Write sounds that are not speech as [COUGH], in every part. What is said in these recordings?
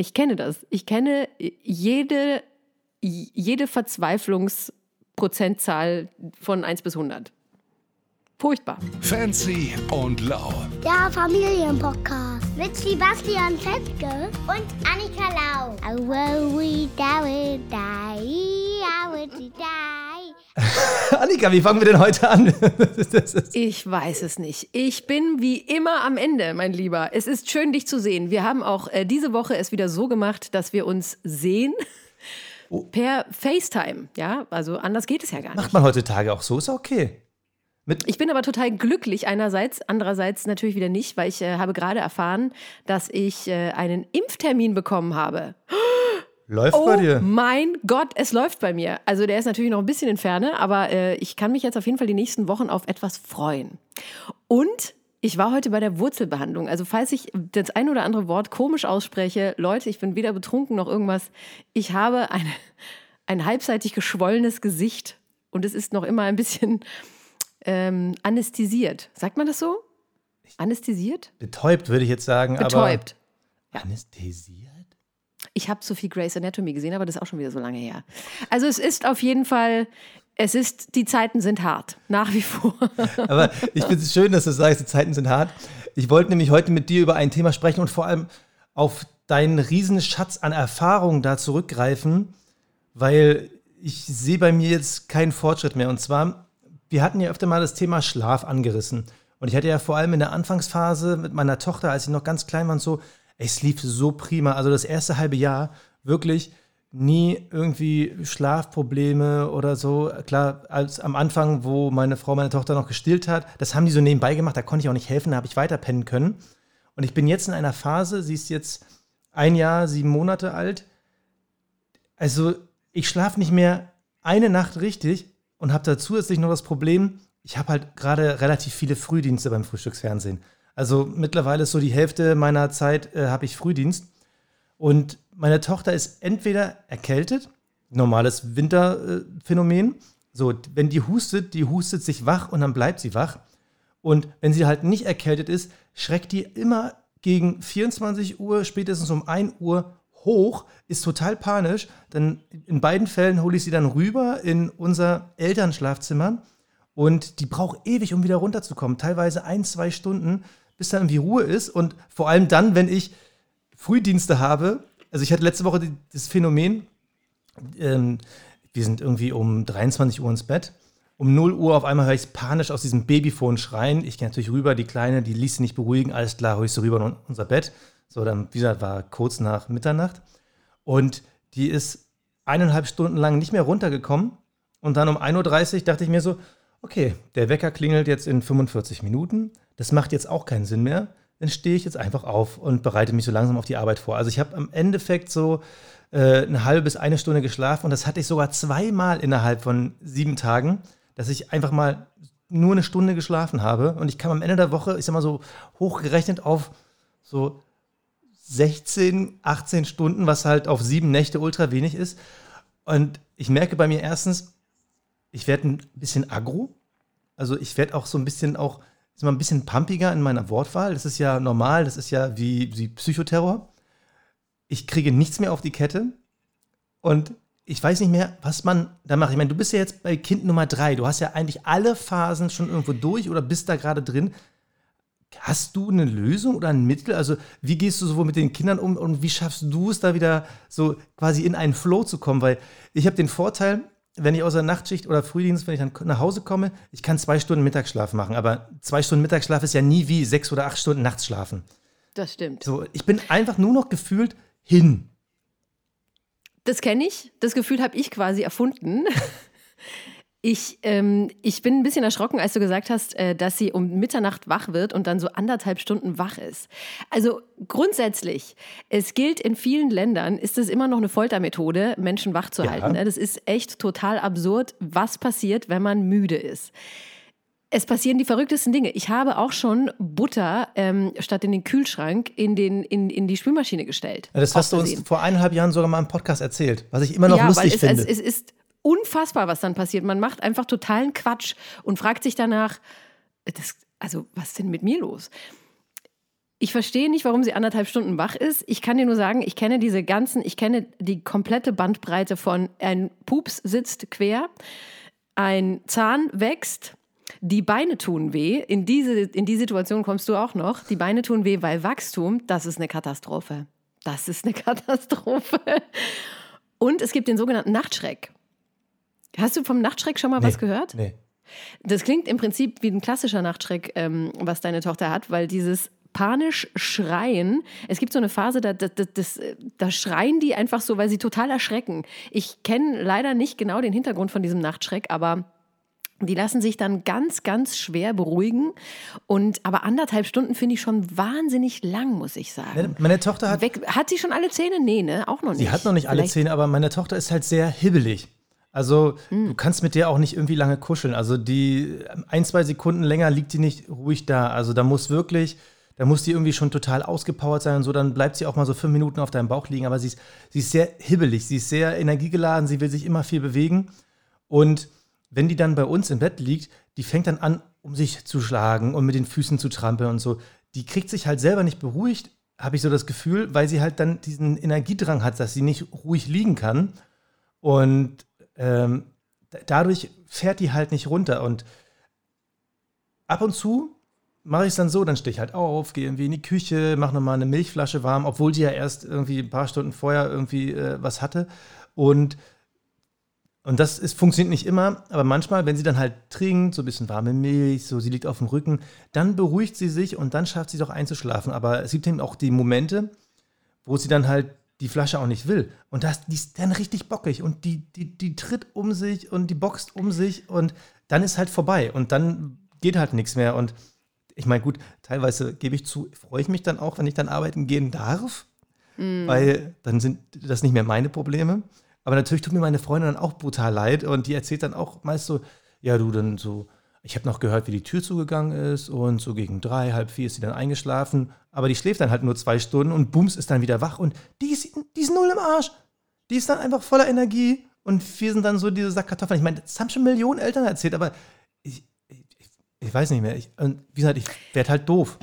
Ich kenne das. Ich kenne jede, jede Verzweiflungsprozentzahl von 1 bis 100. Furchtbar. Fancy und lau. Der Familienpodcast mit Sebastian Fetke und Annika Lau. I will we die, die, I will die. [LAUGHS] Annika, wie fangen wir denn heute an? [LAUGHS] ich weiß es nicht. Ich bin wie immer am Ende, mein Lieber. Es ist schön, dich zu sehen. Wir haben auch äh, diese Woche es wieder so gemacht, dass wir uns sehen. Oh. Per FaceTime, ja, also anders geht es ja gar nicht. Macht man heutzutage auch so, ist okay. Mit ich bin aber total glücklich einerseits, andererseits natürlich wieder nicht, weil ich äh, habe gerade erfahren, dass ich äh, einen Impftermin bekommen habe. Läuft oh bei dir? Mein Gott, es läuft bei mir. Also der ist natürlich noch ein bisschen in Ferne, aber äh, ich kann mich jetzt auf jeden Fall die nächsten Wochen auf etwas freuen. Und ich war heute bei der Wurzelbehandlung. Also falls ich das ein oder andere Wort komisch ausspreche, Leute, ich bin weder betrunken noch irgendwas. Ich habe eine, ein halbseitig geschwollenes Gesicht und es ist noch immer ein bisschen ähm, anästhesiert. Sagt man das so? Anästhesiert? Betäubt, würde ich jetzt sagen. Betäubt. Aber ja. Anästhesiert? Ich habe so viel Grey's Anatomy gesehen, aber das ist auch schon wieder so lange her. Also es ist auf jeden Fall, es ist, die Zeiten sind hart, nach wie vor. [LAUGHS] Aber ich finde es schön, dass du sagst, die Zeiten sind hart. Ich wollte nämlich heute mit dir über ein Thema sprechen und vor allem auf deinen riesen Schatz an Erfahrungen da zurückgreifen, weil ich sehe bei mir jetzt keinen Fortschritt mehr. Und zwar, wir hatten ja öfter mal das Thema Schlaf angerissen. Und ich hatte ja vor allem in der Anfangsphase mit meiner Tochter, als sie noch ganz klein war und so, es lief so prima. Also das erste halbe Jahr wirklich nie irgendwie Schlafprobleme oder so. Klar, als am Anfang, wo meine Frau meine Tochter noch gestillt hat, das haben die so nebenbei gemacht, da konnte ich auch nicht helfen, da habe ich weiter pennen können. Und ich bin jetzt in einer Phase, sie ist jetzt ein Jahr, sieben Monate alt. Also ich schlafe nicht mehr eine Nacht richtig und habe da zusätzlich noch das Problem, ich habe halt gerade relativ viele Frühdienste beim Frühstücksfernsehen. Also mittlerweile ist so die Hälfte meiner Zeit äh, habe ich Frühdienst. Und meine Tochter ist entweder erkältet, normales Winterphänomen. Äh, so, wenn die hustet, die hustet sich wach und dann bleibt sie wach. Und wenn sie halt nicht erkältet ist, schreckt die immer gegen 24 Uhr, spätestens um 1 Uhr hoch, ist total panisch. Dann in beiden Fällen hole ich sie dann rüber in unser Elternschlafzimmer und die braucht ewig, um wieder runterzukommen. Teilweise ein, zwei Stunden bis dann irgendwie Ruhe ist. Und vor allem dann, wenn ich Frühdienste habe, also ich hatte letzte Woche das Phänomen, ähm, wir sind irgendwie um 23 Uhr ins Bett. Um 0 Uhr auf einmal höre ich panisch aus diesem Babyphone schreien. Ich gehe natürlich rüber, die Kleine, die ließ sich nicht beruhigen. Alles klar, hole ich sie rüber in unser Bett. So, dann, wie gesagt, war kurz nach Mitternacht. Und die ist eineinhalb Stunden lang nicht mehr runtergekommen. Und dann um 1.30 Uhr dachte ich mir so, okay, der Wecker klingelt jetzt in 45 Minuten das macht jetzt auch keinen Sinn mehr, dann stehe ich jetzt einfach auf und bereite mich so langsam auf die Arbeit vor. Also ich habe am Endeffekt so äh, eine halbe bis eine Stunde geschlafen und das hatte ich sogar zweimal innerhalb von sieben Tagen, dass ich einfach mal nur eine Stunde geschlafen habe und ich kam am Ende der Woche, ich sag mal so hochgerechnet auf so 16, 18 Stunden, was halt auf sieben Nächte ultra wenig ist. Und ich merke bei mir erstens, ich werde ein bisschen aggro. Also ich werde auch so ein bisschen auch ist mal ein bisschen pumpiger in meiner Wortwahl. Das ist ja normal, das ist ja wie, wie Psychoterror. Ich kriege nichts mehr auf die Kette und ich weiß nicht mehr, was man da macht. Ich meine, du bist ja jetzt bei Kind Nummer drei. Du hast ja eigentlich alle Phasen schon irgendwo durch oder bist da gerade drin. Hast du eine Lösung oder ein Mittel? Also, wie gehst du sowohl mit den Kindern um und wie schaffst du es da wieder so quasi in einen Flow zu kommen? Weil ich habe den Vorteil, wenn ich aus der Nachtschicht oder Frühdienst, wenn ich dann nach Hause komme, ich kann zwei Stunden Mittagsschlaf machen, aber zwei Stunden Mittagsschlaf ist ja nie wie sechs oder acht Stunden nachts schlafen. Das stimmt. So, ich bin einfach nur noch gefühlt hin. Das kenne ich. Das Gefühl habe ich quasi erfunden. [LAUGHS] Ich, ähm, ich bin ein bisschen erschrocken, als du gesagt hast, äh, dass sie um Mitternacht wach wird und dann so anderthalb Stunden wach ist. Also grundsätzlich, es gilt in vielen Ländern, ist es immer noch eine Foltermethode, Menschen wach zu ja. halten. Ne? Das ist echt total absurd, was passiert, wenn man müde ist. Es passieren die verrücktesten Dinge. Ich habe auch schon Butter ähm, statt in den Kühlschrank in, den, in, in die Spülmaschine gestellt. Ja, das hast du uns vor eineinhalb Jahren sogar mal im Podcast erzählt, was ich immer noch ja, lustig weil es, finde. Es, es ist unfassbar, was dann passiert. Man macht einfach totalen Quatsch und fragt sich danach, das, also was ist denn mit mir los? Ich verstehe nicht, warum sie anderthalb Stunden wach ist. Ich kann dir nur sagen, ich kenne diese ganzen, ich kenne die komplette Bandbreite von ein Pups sitzt quer, ein Zahn wächst, die Beine tun weh. In diese, in die Situation kommst du auch noch. Die Beine tun weh, weil Wachstum, das ist eine Katastrophe. Das ist eine [LAUGHS] Katastrophe. Und es gibt den sogenannten Nachtschreck. Hast du vom Nachtschreck schon mal Nee, was gehört? Nee. Das klingt im Prinzip wie ein klassischer Nachtschreck, ähm, was deine Tochter hat, weil dieses panisch schreien, es gibt so eine Phase, da, da, da, das, da schreien die einfach so, weil sie total erschrecken. Ich kenne leider nicht genau den Hintergrund von diesem Nachtschreck, aber die lassen sich dann ganz, ganz schwer beruhigen. Und aber anderthalb Stunden finde ich schon wahnsinnig lang, muss ich sagen. Meine, meine Tochter hat, Weg, hat sie schon alle Zähne? Nee, ne? Auch noch nicht. sie hat noch nicht alle Vielleicht- Zähne, aber meine Tochter ist halt sehr hibbelig. Also Hm. du kannst mit der auch nicht irgendwie lange kuscheln. Also die ein, zwei Sekunden länger liegt die nicht ruhig da. Also da muss wirklich, da muss die irgendwie schon total ausgepowert sein und so. Dann bleibt sie auch mal so fünf Minuten auf deinem Bauch liegen. Aber sie ist, sie ist sehr hibbelig, sie ist sehr energiegeladen, sie will sich immer viel bewegen. Und wenn die dann bei uns im Bett liegt, die fängt dann an, um sich zu schlagen und mit den Füßen zu trampeln und so. Die kriegt sich halt selber nicht beruhigt, habe ich so das Gefühl, weil sie halt dann diesen Energiedrang hat, dass sie nicht ruhig liegen kann. Und ähm, da- dadurch fährt die halt nicht runter. Und ab und zu mache ich es dann so, dann stehe ich halt auf, gehe irgendwie in die Küche, mache nochmal eine Milchflasche warm, obwohl die ja erst irgendwie ein paar Stunden vorher irgendwie äh, was hatte. Und, und das ist, funktioniert nicht immer, aber manchmal, wenn sie dann halt trinkt, so ein bisschen warme Milch, so sie liegt auf dem Rücken, dann beruhigt sie sich und dann schafft sie doch einzuschlafen. Aber es gibt eben auch die Momente, wo sie dann halt die Flasche auch nicht will. Und das, die ist dann richtig bockig und die, die, die tritt um sich und die boxt um sich und dann ist halt vorbei und dann geht halt nichts mehr. Und ich meine, gut, teilweise gebe ich zu, freue ich mich dann auch, wenn ich dann arbeiten gehen darf, weil dann sind das nicht mehr meine Probleme. Aber natürlich tut mir meine Freundin dann auch brutal leid und die erzählt dann auch meist so, ja, du dann so, ich habe noch gehört, wie die Tür zugegangen ist und so gegen drei, halb vier ist sie dann eingeschlafen, aber die schläft dann halt nur zwei Stunden und bums ist dann wieder wach und die ist, die ist null im Arsch. Die ist dann einfach voller Energie und wir sind dann so diese Sack Kartoffeln. Ich meine, das haben schon Millionen Eltern erzählt, aber ich, ich, ich weiß nicht mehr. Ich, wie gesagt, ich werde halt doof.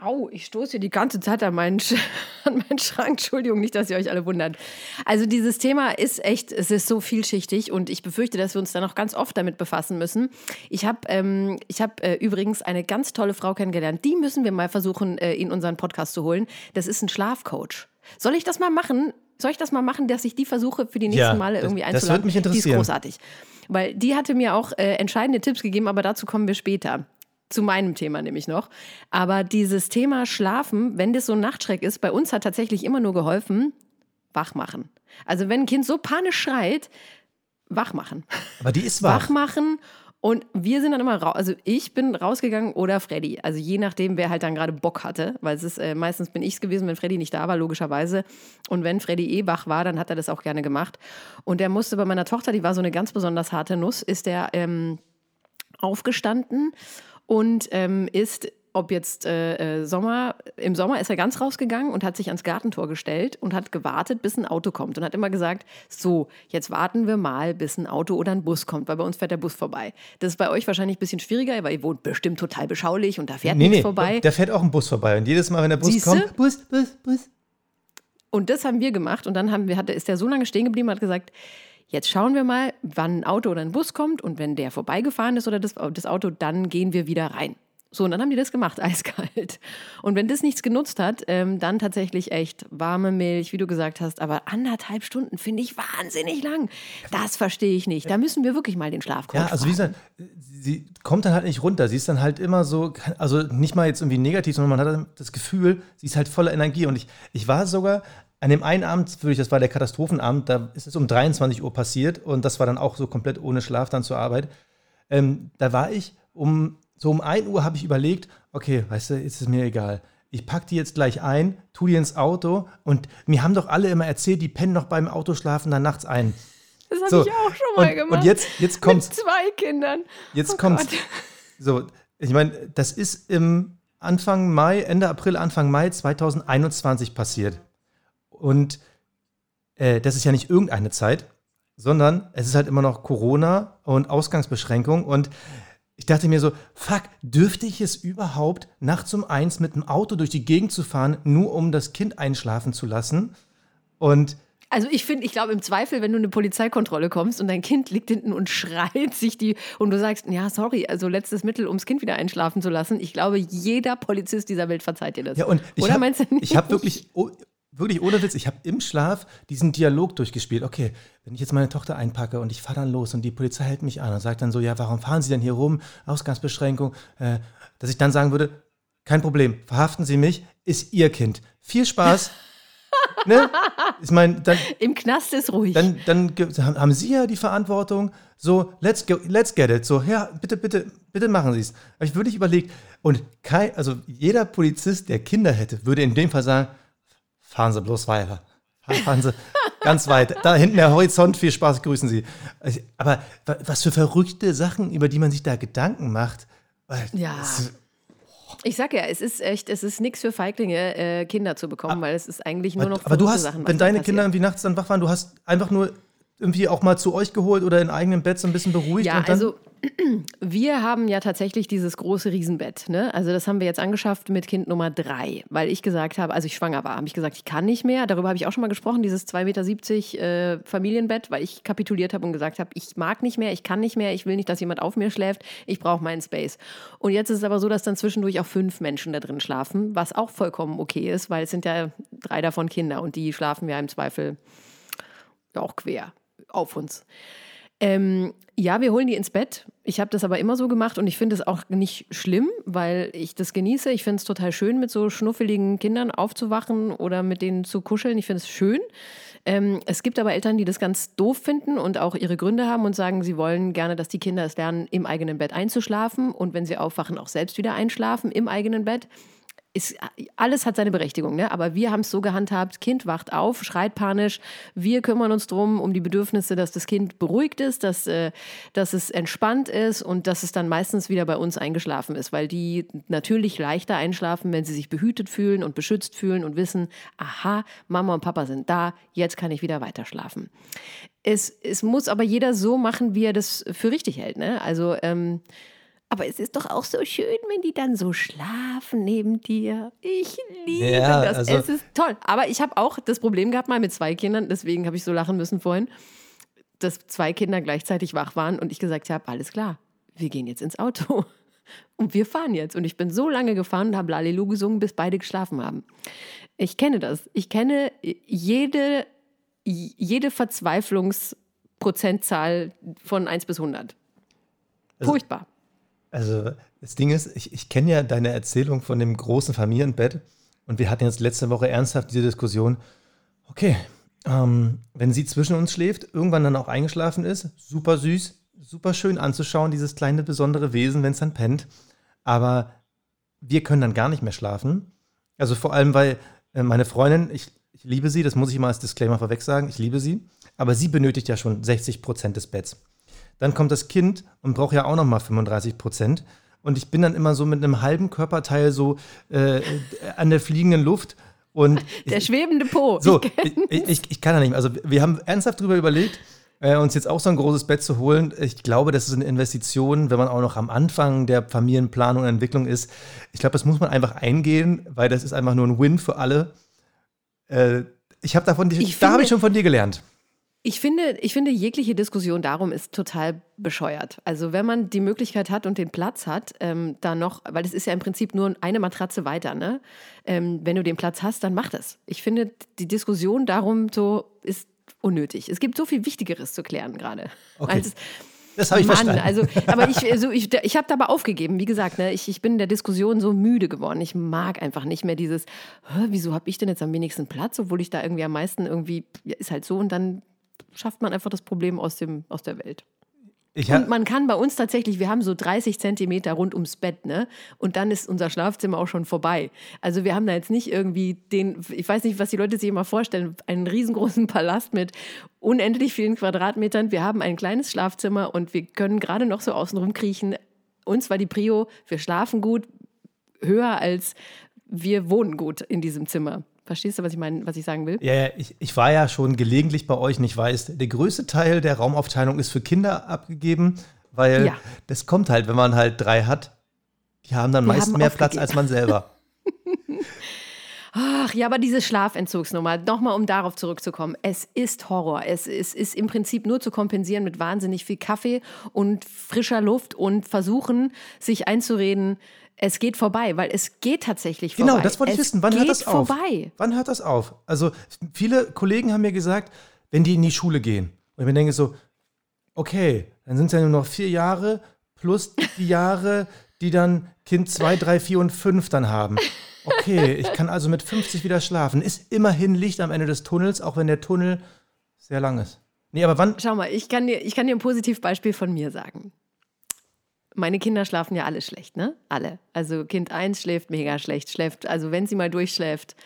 Au, ich stoße hier die ganze Zeit an meinen, Sch [LAUGHS] an meinen Schrank. Entschuldigung, nicht, dass ihr euch alle wundert. Also dieses Thema ist echt, es ist so vielschichtig und ich befürchte, dass wir uns da noch ganz oft damit befassen müssen. Ich habe ähm, ich hab, äh, übrigens eine ganz tolle Frau kennengelernt. Die müssen wir mal versuchen, äh, in unseren Podcast zu holen. Das ist ein Schlafcoach. Soll ich das mal machen? Soll ich das mal machen, dass ich die versuche, für die nächsten Ja, Male das- irgendwie das einzuladen? würde mich Die ist interessieren. großartig. Weil die hatte mir auch äh, entscheidende Tipps gegeben, aber dazu kommen wir später. Zu meinem Thema nämlich noch. Aber dieses Thema Schlafen, wenn das so ein Nachtschreck ist, bei uns hat tatsächlich immer nur geholfen, wach machen. Also wenn ein Kind so panisch schreit, wach machen. Aber die ist Wach wach. machen und wir sind dann immer raus. Also ich bin rausgegangen oder Freddy. Also je nachdem, wer halt dann gerade Bock hatte. Weil es ist, äh, meistens bin ich es gewesen, wenn Freddy nicht da war, logischerweise. Und wenn Freddy eh wach war, dann hat er das auch gerne gemacht. Und der musste bei meiner Tochter, die war so eine ganz besonders harte Nuss, ist der ähm, aufgestanden und ähm, ist, ob jetzt äh, äh, Sommer, im Sommer ist er ganz rausgegangen und hat sich ans Gartentor gestellt und hat gewartet, bis ein Auto kommt und hat immer gesagt, so, jetzt warten wir mal, bis ein Auto oder ein Bus kommt, weil bei uns fährt der Bus vorbei. Das ist bei euch wahrscheinlich ein bisschen schwieriger, weil ihr wohnt bestimmt total beschaulich und da fährt Nee, nichts nee, vorbei. da fährt auch ein Bus vorbei. Und jedes Mal, wenn der Bus Siehste? kommt, Bus, Bus, Bus. Und das haben wir gemacht und dann haben wir, hat, ist der so lange stehen geblieben und hat gesagt, jetzt schauen wir mal, wann ein Auto oder ein Bus kommt und wenn der vorbeigefahren ist oder das, das Auto, dann gehen wir wieder rein. So, und dann haben die das gemacht, [LAUGHS] eiskalt. Und wenn das nichts genutzt hat, ähm, dann tatsächlich echt warme Milch, wie du gesagt hast. Aber anderthalb Stunden finde ich wahnsinnig lang. Das verstehe ich nicht. Da müssen wir wirklich mal den Schlafcoach Ja, also wie gesagt, sie kommt dann halt nicht runter. Sie ist dann halt immer so, also nicht mal jetzt irgendwie negativ, sondern man hat das Gefühl, sie ist halt voller Energie. Und ich, ich war sogar an dem einen Abend, wirklich, das war der Katastrophenabend, da ist es um 23 Uhr passiert und das war dann auch so komplett ohne Schlaf dann zur Arbeit. Ähm, da war ich um, so um 1 Uhr habe ich überlegt, okay, weißt du, ist es mir egal. Ich pack die jetzt gleich ein, tu die ins Auto und mir haben doch alle immer erzählt, die pennen noch beim Autoschlafen dann nachts ein. Das habe So, ich auch schon mal und, gemacht. Und jetzt, jetzt kommt's. Mit zwei Kindern. Jetzt Oh kommt's. Gott. So, ich meine, das ist im Anfang Mai, Ende April, Anfang Mai 2021 passiert. Und äh, das ist ja nicht irgendeine Zeit, sondern es ist halt immer noch Corona und Ausgangsbeschränkung. Und ich dachte mir so, fuck, dürfte ich es überhaupt, nachts um eins mit dem Auto durch die Gegend zu fahren, nur um das Kind einschlafen zu lassen? Und Also ich finde, ich glaube im Zweifel, wenn du in eine Polizeikontrolle kommst und dein Kind liegt hinten und schreit sich die und du sagst, ja, sorry, also letztes Mittel, ums Kind wieder einschlafen zu lassen. Ich glaube, jeder Polizist dieser Welt verzeiht dir das. Ja, und ich Oder hab, meinst du nicht? Ich habe wirklich, oh, wirklich ohne Witz, ich habe im Schlaf diesen Dialog durchgespielt. Okay, wenn ich jetzt meine Tochter einpacke und ich fahre dann los und die Polizei hält mich an und sagt dann so, ja, warum fahren Sie denn hier rum? Ausgangsbeschränkung. Äh, dass ich dann sagen würde, kein Problem, verhaften Sie mich, ist Ihr Kind. Viel Spaß. [LAUGHS] ne? Ich meine, dann, Im Knast ist ruhig. dann, dann haben Sie ja die Verantwortung. So, let's, go, let's get it. So, ja, bitte, bitte, bitte machen Sie es. Habe ich wirklich überlegt. Und kein, also jeder Polizist, der Kinder hätte, würde in dem Fall sagen, fahren Sie bloß weiter. Fahren Sie [LAUGHS] ganz weit. Da hinten der Horizont, viel Spaß, grüßen Sie. Aber wa- was für verrückte Sachen, über die man sich da Gedanken macht. Ja. das- ich sag ja, es ist echt, es ist nichts für Feiglinge, äh, Kinder zu bekommen, weil es ist eigentlich nur noch Aber du hast, Sachen, wenn deine passiert. Kinder irgendwie nachts dann wach waren, du hast einfach nur irgendwie auch mal zu euch geholt oder in eigenem Bett so ein bisschen beruhigt. Ja, und dann, also wir haben ja tatsächlich dieses große Riesenbett. Ne? Also das haben wir jetzt angeschafft mit Kind Nummer drei, weil ich gesagt habe, als ich schwanger war, habe ich gesagt, ich kann nicht mehr. Darüber habe ich auch schon mal gesprochen, dieses 2,70 Meter äh, Familienbett, weil ich kapituliert habe und gesagt habe, ich mag nicht mehr, ich kann nicht mehr, ich will nicht, dass jemand auf mir schläft, ich brauche meinen Space. Und jetzt ist es aber so, dass dann zwischendurch auch fünf Menschen da drin schlafen, was auch vollkommen okay ist, weil es sind ja drei davon Kinder und die schlafen ja im Zweifel auch quer auf uns. Ähm, ja, wir holen die ins Bett. Ich habe das aber immer so gemacht und ich finde es auch nicht schlimm, weil ich das genieße. Ich finde es total schön, mit so schnuffeligen Kindern aufzuwachen oder mit denen zu kuscheln. Ich finde es schön. Ähm, es gibt aber Eltern, die das ganz doof finden und auch ihre Gründe haben und sagen, sie wollen gerne, dass die Kinder es lernen, im eigenen Bett einzuschlafen und wenn sie aufwachen, auch selbst wieder einschlafen im eigenen Bett ist, alles hat seine Berechtigung, ne? aber wir haben es so gehandhabt, Kind wacht auf, schreit panisch, wir kümmern uns drum um die Bedürfnisse, dass das Kind beruhigt ist, dass, äh, dass es entspannt ist und dass es dann meistens wieder bei uns eingeschlafen ist, weil die natürlich leichter einschlafen, wenn sie sich behütet fühlen und beschützt fühlen und wissen, aha, Mama und Papa sind da, jetzt kann ich wieder weiter schlafen. Es, es muss aber jeder so machen, wie er das für richtig hält. Ne? Also ähm, aber es ist doch auch so schön, wenn die dann so schlafen neben dir. Ich liebe Ja, das. also- es ist toll. Aber ich habe auch das Problem gehabt mal mit zwei Kindern, deswegen habe ich so lachen müssen vorhin, dass zwei Kinder gleichzeitig wach waren und ich gesagt habe, alles klar, wir gehen jetzt ins Auto. [LAUGHS] Und wir fahren jetzt. Und ich bin so lange gefahren und habe Lalilu gesungen, bis beide geschlafen haben. Ich kenne das. Ich kenne jede, jede Verzweiflungsprozentzahl von 1 bis 100. Furchtbar. Also das Ding ist, ich, ich kenne ja deine Erzählung von dem großen Familienbett und wir hatten jetzt letzte Woche ernsthaft diese Diskussion. Okay, ähm, wenn sie zwischen uns schläft, irgendwann dann auch eingeschlafen ist, super süß, super schön anzuschauen, dieses kleine besondere Wesen, wenn es dann pennt. Aber wir können dann gar nicht mehr schlafen. Also vor allem, weil äh, meine Freundin, ich, ich liebe sie, das muss ich mal als Disclaimer vorweg sagen, ich liebe sie, aber sie benötigt ja schon 60 Prozent des Betts. Dann kommt das Kind und braucht ja auch noch mal 35 Prozent. Und ich bin dann immer so mit einem halben Körperteil so äh, an der fliegenden Luft. Und [LAUGHS] Der schwebende Po. so, Ich ich, ich, ich, ich kann da nicht mehr. Also wir haben ernsthaft darüber überlegt, äh, uns jetzt auch so ein großes Bett zu holen. Ich glaube, das ist eine Investition, wenn man auch noch am Anfang der Familienplanung und Entwicklung ist. Ich glaube, das muss man einfach eingehen, weil das ist einfach nur ein Win für alle. Äh, ich habe davon, Ich da habe ich schon von dir gelernt. Ich finde, ich finde, jegliche Diskussion darum ist total bescheuert. Also wenn man die Möglichkeit hat und den Platz hat, ähm, da noch, weil es ist ja im Prinzip nur eine Matratze weiter, ne? Ähm, wenn du den Platz hast, dann mach das. Ich finde, die Diskussion darum so ist unnötig. Es gibt so viel Wichtigeres zu klären gerade. Okay. Als, Das habe ich Mann, verstanden. also, aber ich, also ich, ich habe dabei aufgegeben. Wie gesagt, ne, ich, ich bin in der Diskussion so müde geworden. Ich mag einfach nicht mehr dieses, "Hä, wieso habe ich denn jetzt am wenigsten Platz, obwohl ich da irgendwie am meisten irgendwie, ja, ist halt so und dann schafft man einfach das Problem aus, dem, aus der Welt. ich Und man kann bei uns tatsächlich, wir haben so 30 Zentimeter rund ums Bett, ne? Und dann ist unser Schlafzimmer auch schon vorbei. Also wir haben da jetzt nicht irgendwie den, ich weiß nicht, was die Leute sich immer vorstellen, einen riesengroßen [LAUGHS] Palast mit unendlich vielen Quadratmetern. Wir haben ein kleines Schlafzimmer und wir können gerade noch so außen rumkriechen. Uns war die Prio, wir schlafen gut, höher als wir wohnen gut in diesem Zimmer. Verstehst du, was ich meine, was ich sagen will? Ja, ja ich, ich war ja schon gelegentlich bei euch und ich weiß, der größte Teil der Raumaufteilung ist für Kinder abgegeben, Weil Ja. das kommt halt, wenn man halt drei hat, die haben dann Die meist haben mehr Platz als man selber. [LAUGHS] [LAUGHS] Ach ja, aber diese Schlafentzugsnummer, nochmal um darauf zurückzukommen, es ist Horror. Es ist, ist im Prinzip nur zu kompensieren mit wahnsinnig viel Kaffee und frischer Luft und versuchen, sich einzureden, es geht vorbei, weil es geht tatsächlich vorbei. Genau, das wollte ich es wissen. Wann geht hört das auf? vorbei. Wann hört das auf? Also viele Kollegen haben mir gesagt, wenn die in die Schule gehen. Und ich mir denke so, okay, dann sind es ja nur noch vier Jahre plus die Jahre, die dann Kind 2, 3, 4 und 5 dann haben. Okay, ich kann also mit 50 wieder schlafen. Ist immerhin Licht am Ende des Tunnels, auch wenn der Tunnel sehr lang ist. Nee, aber wann? Schau mal, ich kann, dir, ich kann dir ein Positivbeispiel von mir sagen. Meine Kinder schlafen ja alle schlecht, ne? Alle. Also Kind 1 schläft mega schlecht, schläft, also wenn sie mal durchschläft,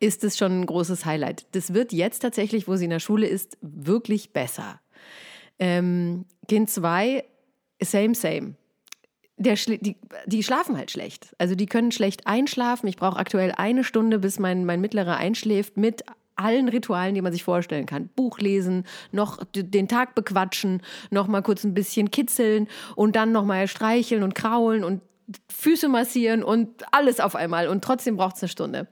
ist es schon ein großes Highlight. Das wird jetzt tatsächlich, wo sie in der Schule ist, wirklich besser. Ähm, kind 2, same, same. Der die, die schlafen halt schlecht. Also die können schlecht einschlafen. Ich brauche aktuell eine Stunde, bis mein, mein Mittlerer einschläft mit allen Ritualen, die man sich vorstellen kann. Buch lesen, noch den Tag bequatschen, noch mal kurz ein bisschen kitzeln und dann noch mal streicheln und kraulen und Füße massieren und alles auf einmal. Und trotzdem braucht es eine Stunde.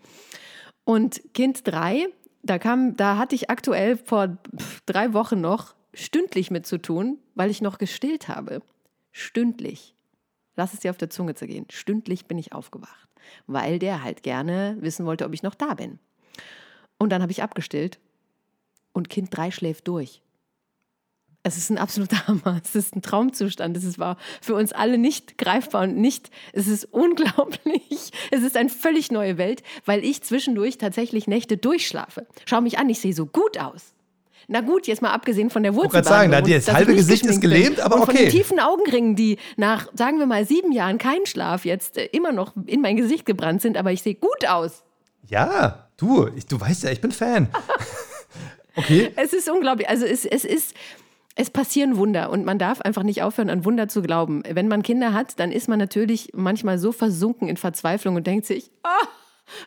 Und Kind 3, da kam, da hatte ich aktuell vor drei Wochen noch stündlich mit zu tun, weil ich noch gestillt habe. Stündlich. Lass es dir auf der Zunge zergehen. Stündlich bin ich aufgewacht, weil der halt gerne wissen wollte, ob ich noch da bin. Und dann habe ich abgestillt und Kind 3 schläft durch. Es ist ein absoluter [LAUGHS] Hammer. Es ist ein Traumzustand. Es war für uns alle nicht greifbar und nicht, es ist unglaublich. [LAUGHS] Es ist eine völlig neue Welt, weil ich zwischendurch tatsächlich Nächte durchschlafe. Schau mich an, ich sehe so gut aus. Na gut, jetzt mal abgesehen von der Wurzelbehandlung. gerade sagen, da die- das ich halbe Gesicht ist gelähmt, aber und von okay. den tiefen Augenringen, die nach, sagen wir mal, sieben Jahren keinen Schlaf jetzt äh, immer noch in mein Gesicht gebrannt sind, aber ich sehe gut aus. Ja, du, ich, du weißt ja, ich bin Fan. [LAUGHS] okay, Es ist unglaublich. Also es, es ist, es passieren Wunder und man darf einfach nicht aufhören, an Wunder zu glauben. Wenn man Kinder hat, dann ist man natürlich manchmal so versunken in Verzweiflung und denkt sich, ah,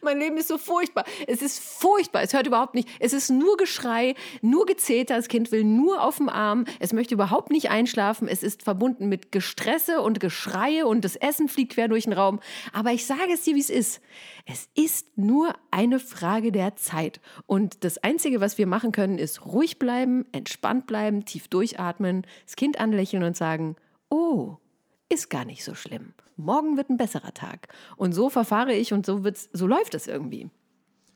mein Leben ist so furchtbar. Es ist furchtbar. Es hört überhaupt nicht. Es ist nur Geschrei, nur Gezeter. Das Kind will nur auf dem Arm. Es möchte überhaupt nicht einschlafen. Es ist verbunden mit Gestresse und Geschreie und das Essen fliegt quer durch den Raum. Aber ich sage es dir, wie es ist. Es ist nur eine Frage der Zeit. Und das Einzige, was wir machen können, ist ruhig bleiben, entspannt bleiben, tief durchatmen, das Kind anlächeln und sagen, oh, ist gar nicht so schlimm. Morgen wird ein besserer Tag. Und so verfahre ich und so, wird's, so läuft es irgendwie.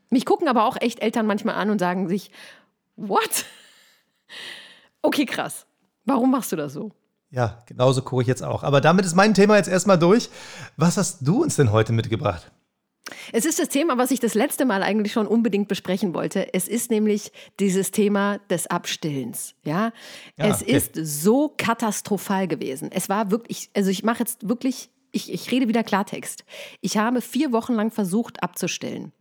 Mich gucken aber auch echt Eltern manchmal an und sagen sich, what? [LAUGHS] Okay, krass. Warum machst du das so? ja, genauso gucke ich jetzt auch. Aber damit ist mein Thema jetzt erstmal durch. Was hast du uns denn heute mitgebracht? Es ist das Thema, was ich das letzte Mal eigentlich schon unbedingt besprechen wollte. Es ist nämlich dieses Thema des Abstillens. Ja, Ja, es okay. ist so katastrophal gewesen. Es war wirklich, also ich mache jetzt wirklich, ich, ich rede wieder Klartext. Ich habe vier Wochen lang versucht abzustillen.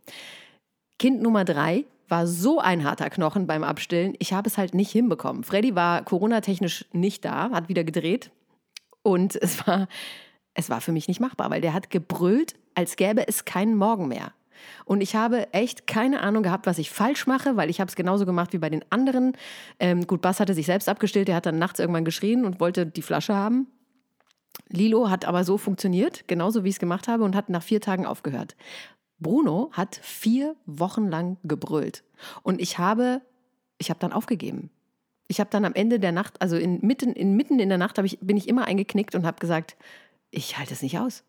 Kind Nummer drei war so ein harter Knochen beim Abstillen. Ich habe es halt nicht hinbekommen. Freddy war Corona-technisch nicht da, hat wieder gedreht. Und es war, es war für mich nicht machbar, weil der hat gebrüllt, als gäbe es keinen Morgen mehr. Und ich habe echt keine Ahnung gehabt, was ich falsch mache, weil ich habe es genauso gemacht wie bei den anderen. Ähm, gut, Bass hatte sich selbst abgestillt, der hat dann nachts irgendwann geschrien und wollte die Flasche haben. Lilo hat aber so funktioniert, genauso wie ich es gemacht habe, und hat nach vier Tagen aufgehört. Bruno hat vier Wochen lang gebrüllt. Und ich habe, ich habe dann aufgegeben. Ich habe dann am Ende der Nacht, also in, mitten, in, mitten in der Nacht, ich, bin ich immer eingeknickt und habe gesagt, ich halte es nicht aus.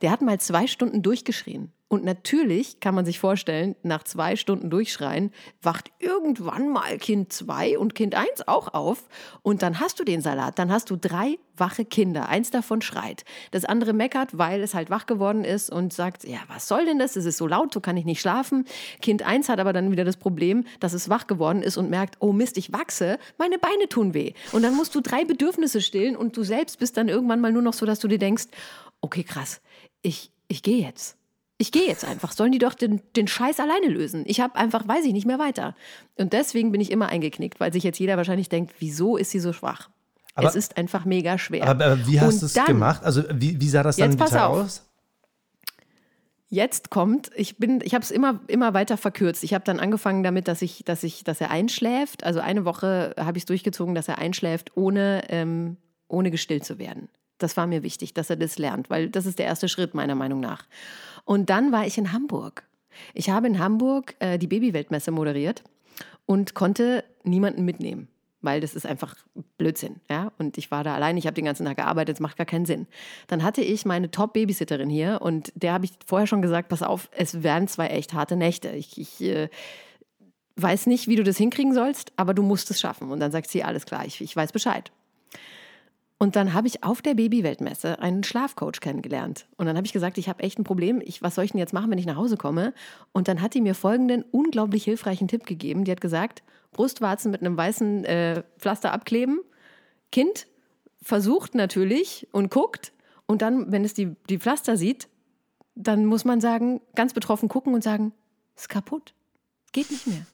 Der hat mal zwei Stunden durchgeschrien. Und natürlich kann man sich vorstellen, nach zwei Stunden Durchschreien wacht irgendwann mal Kind 2 und Kind 1 auch auf. Und dann hast du den Salat. Dann hast du drei wache Kinder. Eins davon schreit. Das andere meckert, weil es halt wach geworden ist und sagt, ja, was soll denn das? Es ist so laut, so kann ich nicht schlafen. Kind 1 hat aber dann wieder das Problem, dass es wach geworden ist und merkt, oh Mist, ich wachse, meine Beine tun weh. Und dann musst du drei Bedürfnisse stillen und du selbst bist dann irgendwann mal nur noch so, dass du dir denkst, okay, krass, ich, ich gehe jetzt. Ich gehe jetzt einfach. Sollen die doch den, den Scheiß alleine lösen? Ich habe einfach, weiß ich nicht mehr weiter. Und deswegen bin ich immer eingeknickt, weil sich jetzt jeder wahrscheinlich denkt, wieso ist sie so schwach? Aber- es ist einfach mega schwer. Aber, aber wie hast du es gemacht? Also wie, wie sah das dann Jetzt pass bitte auf. aus? Jetzt kommt, ich bin, ich habe es immer, immer weiter verkürzt. Ich habe dann angefangen damit, dass ich, dass ich, dass er einschläft. Also eine Woche habe ich es durchgezogen, dass er einschläft ohne, ähm, ohne gestillt zu werden. Das war mir wichtig, dass er das lernt, weil das ist der erste Schritt meiner Meinung nach. Und dann war ich in Hamburg. Ich habe in Hamburg äh, die Babyweltmesse moderiert und konnte niemanden mitnehmen, weil das ist einfach Blödsinn. Ja? Und ich war da allein, ich habe den ganzen Tag gearbeitet, es macht gar keinen Sinn. Dann hatte ich meine Top-Babysitterin hier und der habe ich vorher schon gesagt, pass auf, es werden zwei echt harte Nächte. Ich, ich äh, weiß nicht, wie du das hinkriegen sollst, aber du musst es schaffen. Und dann sagt sie, alles klar, ich, ich weiß Bescheid. Und dann habe ich auf der Babyweltmesse einen Schlafcoach kennengelernt. Und dann habe ich gesagt, ich habe echt ein Problem. Ich, was soll ich denn jetzt machen, wenn ich nach Hause komme? Und dann hat die mir folgenden unglaublich hilfreichen Tipp gegeben. Die hat gesagt, Brustwarzen mit einem weißen äh, Pflaster abkleben. Kind versucht natürlich und guckt. Und dann, wenn es die, die Pflaster sieht, dann muss man sagen, ganz betroffen gucken und sagen, ist kaputt. Geht nicht mehr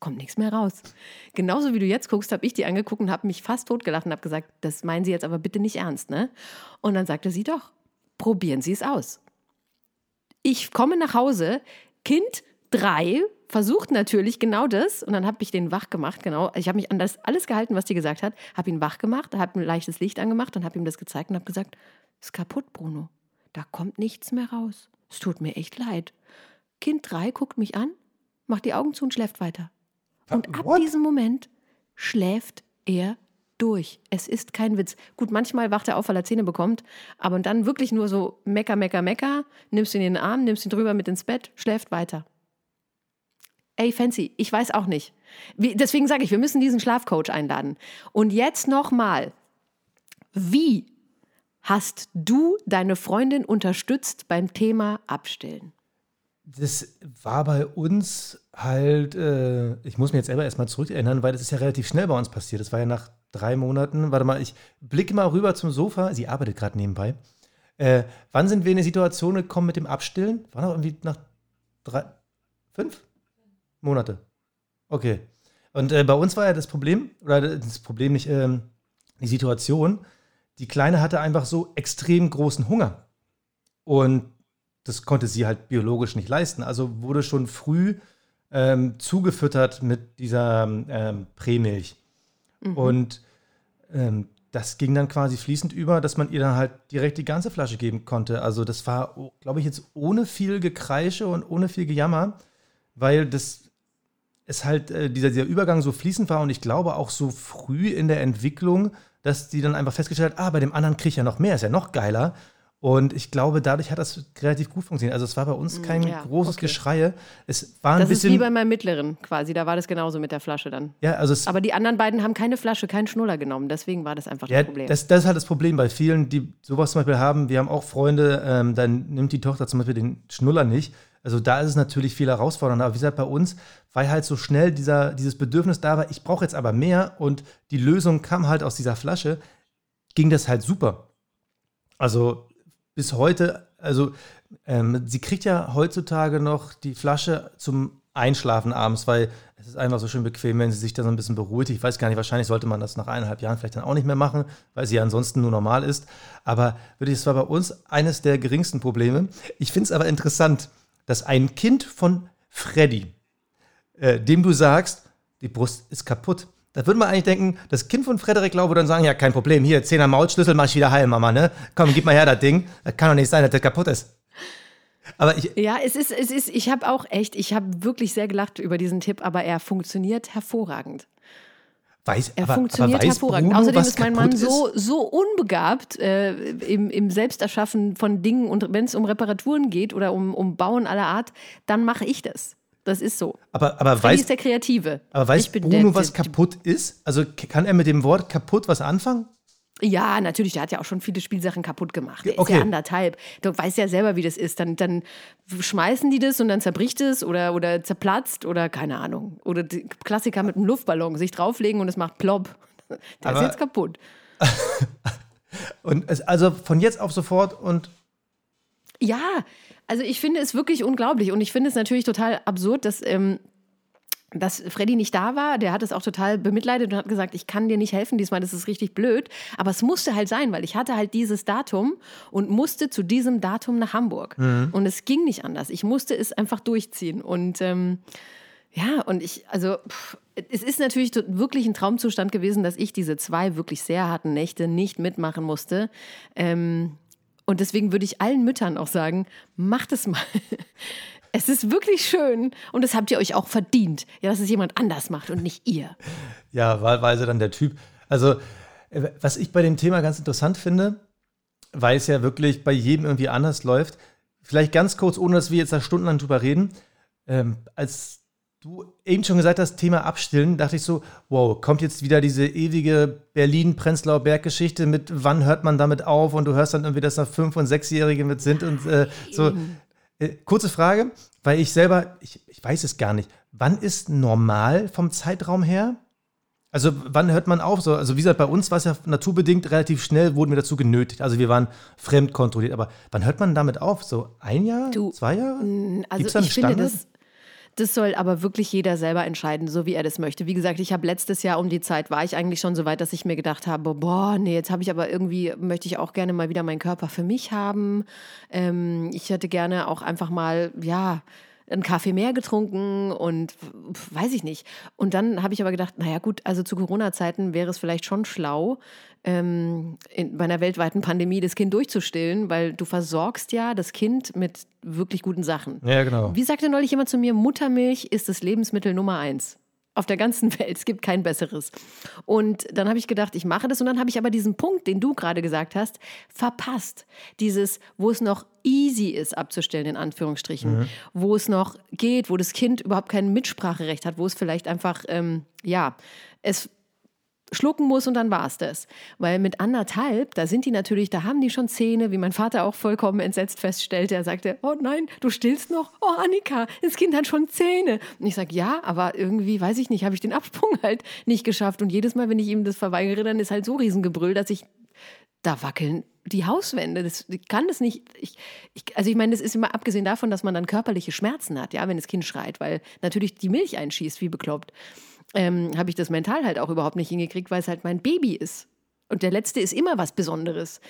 kommt nichts mehr raus. Genauso wie du jetzt guckst, habe ich die angeguckt und habe mich fast totgelacht und habe gesagt, das meinen Sie jetzt aber bitte nicht ernst, ne? Und dann sagte sie doch, probieren Sie es aus. Ich komme nach Hause, Kind drei versucht natürlich genau das und dann habe ich den wach gemacht, genau. Ich habe mich an das alles gehalten, was die gesagt hat, habe ihn wach gemacht, habe ein leichtes Licht angemacht und habe ihm das gezeigt und habe gesagt, ist kaputt, Bruno. Da kommt nichts mehr raus. Es tut mir echt leid. Kind drei guckt mich an, macht die Augen zu und schläft weiter. Und ab What? diesem Moment schläft er durch. Es ist kein Witz. Gut, manchmal wacht er auf, weil er Zähne bekommt, aber dann wirklich nur so mecker, mecker, mecker, nimmst ihn in den Arm, nimmst ihn drüber mit ins Bett, schläft weiter. Ey, Fancy, ich weiß auch nicht. Wie, deswegen sage ich, wir müssen diesen Schlafcoach einladen. Und jetzt nochmal. Wie hast du deine Freundin unterstützt beim Thema Abstillen? Das war bei uns halt, äh, ich muss mir jetzt selber erstmal zurückerinnern, weil das ist ja relativ schnell bei uns passiert. Das war ja nach drei Monaten. Warte mal, ich blicke mal rüber zum Sofa. Sie arbeitet gerade nebenbei. Äh, wann sind wir in eine Situation gekommen mit dem Abstillen? War noch irgendwie nach drei, fünf Monate. Okay. Und äh, bei uns war ja das Problem, oder das Problem nicht, ähm, die Situation, die Kleine hatte einfach so extrem großen Hunger. Und das konnte sie halt biologisch nicht leisten. Also wurde schon früh ähm, zugefüttert mit dieser ähm, Prämilch. Und ähm, das ging dann quasi fließend über, dass man ihr dann halt direkt die ganze Flasche geben konnte. Also das war, glaube ich, jetzt ohne viel Gekreische und ohne viel Gejammer, weil das es halt äh, dieser, dieser Übergang so fließend war und ich glaube auch so früh in der Entwicklung, dass die dann einfach festgestellt hat, ah, bei dem anderen kriege ich ja noch mehr, ist ja noch geiler. Und ich glaube, dadurch hat das relativ gut funktioniert. Also es war bei uns kein ja, großes okay. Geschreie. Es war ein Das ist bisschen. wie bei meinem Mittleren quasi. Da war das genauso mit der Flasche dann. ja, also es, Aber die anderen beiden haben keine Flasche, keinen Schnuller genommen. Deswegen war das einfach Ja, das Problem. das, das ist halt das Problem bei vielen, die sowas zum Beispiel haben. Wir haben auch Freunde, ähm, dann nimmt die Tochter zum Beispiel den Schnuller nicht. Also da ist es natürlich viel herausfordernder. Aber wie gesagt, bei uns, weil halt so schnell dieser, dieses Bedürfnis da war, ich brauche jetzt aber mehr und die Lösung kam halt aus dieser Flasche, ging das halt super. Also bis heute, also ähm, sie kriegt ja heutzutage noch die Flasche zum Einschlafen abends, weil es ist einfach so schön bequem, wenn sie sich da so ein bisschen beruhigt. Ich weiß gar nicht, wahrscheinlich sollte man das nach eineinhalb Jahren vielleicht dann auch nicht mehr machen, weil sie ja ansonsten nur normal ist. Aber wirklich, es war bei uns eines der geringsten Probleme. Ich finde es aber interessant, dass ein Kind von Freddy, äh, dem du sagst, die Brust ist kaputt. Da würde man eigentlich denken, das Kind von Frederik Lau würde dann sagen, ja, kein Problem, hier, 10er Maulschlüssel, mach ich wieder heil, Mama, ne? Komm, gib mal her das Ding. Das kann doch nicht sein, dass das kaputt ist. Aber ich, ja, es ist, es ist, ich habe auch echt, ich habe wirklich sehr gelacht über diesen Tipp, aber er funktioniert hervorragend. weiß, Er aber, funktioniert aber hervorragend. Bruno, Außerdem ist mein Mann kaputt so, ist? so unbegabt äh, im, im Selbsterschaffen von Dingen und wenn es um Reparaturen geht oder um, um Bauen aller Art, dann mache ich das. Das ist so. Aber, aber Freddy weiß, ist der Kreative. aber weiß Ich bin Bruno, der- was der- kaputt ist? Also kann er mit dem Wort kaputt was anfangen? Ja, natürlich, der hat ja auch schon viele Spielsachen kaputt gemacht. Der Okay. ist ja anderthalb. Du weißt ja selber, wie das ist. Dann, dann schmeißen die das und dann zerbricht es oder, oder zerplatzt oder keine Ahnung. Oder die Klassiker mit einem Luftballon, sich drauflegen und es macht plopp. Der Aber- ist jetzt kaputt. [LAUGHS] Und es, also von jetzt auf sofort und Ja, also ich finde es wirklich unglaublich und ich finde es natürlich total absurd, dass, ähm, dass Freddy nicht da war. Der hat es auch total bemitleidet und hat gesagt, ich kann dir nicht helfen diesmal, das ist richtig blöd. Aber es musste halt sein, weil ich hatte halt dieses Datum und musste zu diesem Datum nach Hamburg. Und es ging nicht anders. Ich musste es einfach durchziehen. Und ähm, Ja, und ich, also pff, es ist natürlich wirklich ein Traumzustand gewesen, dass ich diese zwei wirklich sehr harten Nächte nicht mitmachen musste. Ähm, und deswegen würde ich allen Müttern auch sagen, macht es mal. [LAUGHS] Es ist wirklich schön und das habt ihr euch auch verdient, ja, dass es jemand anders macht und nicht ihr. Ja, wahlweise dann der Typ. Also, äh, was ich bei dem Thema ganz interessant finde, weil es ja wirklich bei jedem irgendwie anders läuft, vielleicht ganz kurz, ohne dass wir jetzt da stundenlang drüber reden, ähm, als du eben schon gesagt hast, Thema Abstillen, dachte ich so, wow, kommt jetzt wieder diese ewige Berlin-Prenzlauer Berg-Geschichte mit, wann hört man damit auf? Und du hörst dann irgendwie, dass da Fünf- und Sechsjährige mit sind und äh, so. Äh, kurze Frage, weil ich selber, ich, ich weiß es gar nicht. Wann ist normal vom Zeitraum her? Also wann hört man auf? So, also wie gesagt, bei uns war es ja naturbedingt relativ schnell, wurden wir dazu genötigt. Also wir waren fremdkontrolliert. Aber wann hört man damit auf? So ein Jahr? Du, zwei Jahre? Also Gibt's da einen ich finde, Standard? das, das soll aber wirklich jeder selber entscheiden, so wie er das möchte. Wie gesagt, ich habe letztes Jahr um die Zeit, war ich eigentlich schon so weit, dass ich mir gedacht habe, boah, nee, jetzt habe ich aber irgendwie, möchte ich auch gerne mal wieder meinen Körper für mich haben. Ähm, ich hätte gerne auch einfach mal, ja, einen Kaffee mehr getrunken und weiß ich nicht. Und dann habe ich aber gedacht, naja gut, also zu Corona-Zeiten wäre es vielleicht schon schlau, ähm, in, bei einer weltweiten Pandemie das Kind durchzustillen, weil du versorgst ja das Kind mit wirklich guten Sachen. Ja, genau. Wie sagte neulich jemand zu mir, Muttermilch ist das Lebensmittel Nummer eins. Auf der ganzen [LAUGHS] Welt. Es gibt kein besseres. Und dann habe ich gedacht, ich mache das. Und dann habe ich aber diesen Punkt, den du gerade gesagt hast, verpasst. Dieses, wo es noch easy ist, abzustellen, in Anführungsstrichen. Wo es noch geht, wo das Kind überhaupt kein Mitspracherecht hat, wo es vielleicht einfach, ähm, ja, es schlucken muss und dann war es das. Weil mit anderthalb, da sind die natürlich, da haben die schon Zähne, wie mein Vater auch vollkommen entsetzt feststellte. Er sagte, oh nein, du stillst noch? Oh Annika, das Kind hat schon Zähne. Und ich sage, ja, aber irgendwie, weiß ich nicht, habe ich den Absprung [LAUGHS] halt nicht geschafft. Und jedes Mal, wenn ich ihm das verweigere, dann ist halt so Riesengebrüll, dass ich, da wackeln die Hauswände. Das, ich kann das nicht. Ich, ich, also ich meine, das ist immer abgesehen davon, dass man dann körperliche Schmerzen hat, ja, wenn das Kind schreit, weil natürlich die Milch einschießt, wie bekloppt ähm, habe ich das mental halt auch überhaupt nicht hingekriegt, weil es halt mein Baby ist. Und der letzte ist immer was Besonderes.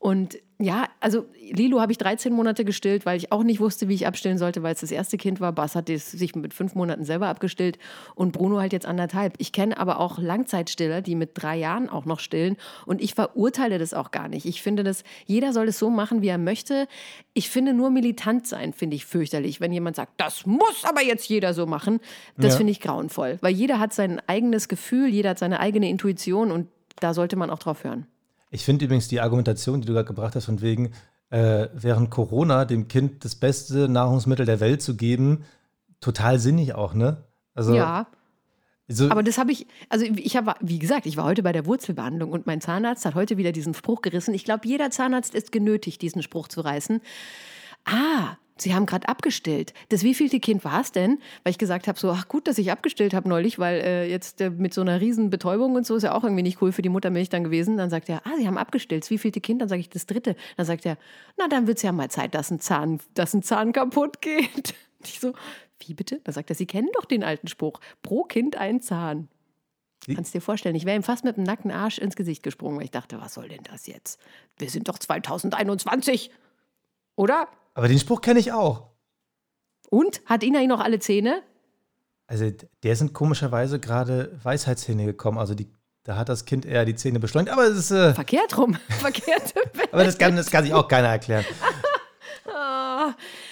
Und ja, also Lilo habe ich 13 Monate gestillt, weil ich auch nicht wusste, wie ich abstillen sollte, weil es das erste Kind war. Bas hat es sich mit fünf Monaten selber abgestillt und Bruno halt jetzt anderthalb. Ich kenne aber auch Langzeitstiller, die mit drei Jahren auch noch stillen. Und ich verurteile das auch gar nicht. Ich finde das, jeder soll es so machen, wie er möchte. Ich finde nur militant sein, finde ich fürchterlich. Wenn jemand sagt, das muss aber jetzt jeder so machen, das Ja. finde ich grauenvoll. Weil jeder hat sein eigenes Gefühl, jeder hat seine eigene Intuition und da sollte man auch drauf hören. Ich finde übrigens die Argumentation, die du gerade gebracht hast, von wegen, äh, während Corona dem Kind das beste Nahrungsmittel der Welt zu geben, total sinnig auch, ne? Also, ja. so, Aber das habe ich, also ich habe, wie gesagt, ich war heute bei der Wurzelbehandlung und mein Zahnarzt hat heute wieder diesen Spruch gerissen. Ich glaube, jeder Zahnarzt ist genötigt, diesen Spruch zu reißen. Ah, Sie haben gerade abgestillt. Das wievielte Kind war es denn? Weil ich gesagt habe, so, ach gut, dass ich abgestillt habe neulich, weil äh, jetzt äh, mit so einer riesen Betäubung und so ist ja auch irgendwie nicht cool für die Muttermilch dann gewesen. Dann sagt er, ah, Sie haben abgestillt. Das wievielte Kind? Dann sage ich, das dritte. Dann sagt er, na, dann wird es ja mal Zeit, dass ein Zahn, dass ein Zahn kaputt geht. [LAUGHS] Und ich so, wie bitte? Dann sagt er, Sie kennen doch den alten Spruch. Pro Kind ein Zahn. Kannst dir vorstellen, ich wäre ihm fast mit dem nackten Arsch ins Gesicht gesprungen, weil ich dachte, was soll denn das jetzt? Wir sind doch 2021, oder? Aber den Spruch kenne ich auch. Und? Hat Ina ihn noch alle Zähne? Also, der sind komischerweise gerade Weisheitszähne gekommen. Also, die, da hat das Kind eher die Zähne beschleunigt. Aber, es ist, äh, Verkehrt rum. [LAUGHS] Verkehrt. aber das, kann, das kann sich auch keiner erklären. [LAUGHS]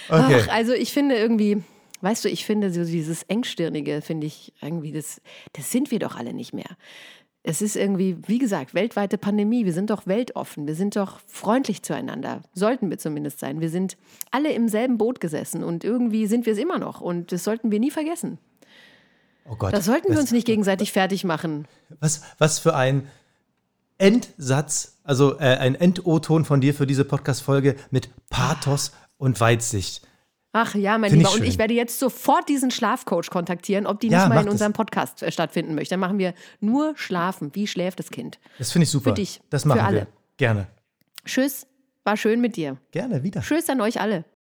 Okay. Ach, also ich finde irgendwie, weißt du, ich finde so dieses Engstirnige, finde ich irgendwie, das, das sind wir doch alle nicht mehr. Es ist irgendwie, wie gesagt, weltweite Pandemie. Wir sind doch weltoffen. Wir sind doch freundlich zueinander. Sollten wir zumindest sein. Wir sind alle im selben Boot gesessen und irgendwie sind wir es immer noch. Und das sollten wir nie vergessen. Oh Gott. Da sollten wir das- uns nicht gegenseitig fertig machen. Was, was für ein Endsatz, also äh, ein End-O-Ton von dir für diese Podcast-Folge mit Pathos und Weitsicht. Ach ja, mein Find Lieber. ich Und ich werde jetzt sofort diesen Schlafcoach kontaktieren, ob die Ja, nicht mal in das. unserem Podcast äh, stattfinden möchte. Dann machen wir nur Schlafen. Wie schläft das Kind? Das finde ich super. Für dich, Das für machen alle. wir. Gerne. Tschüss. War schön mit dir. Gerne wieder. Tschüss an euch alle.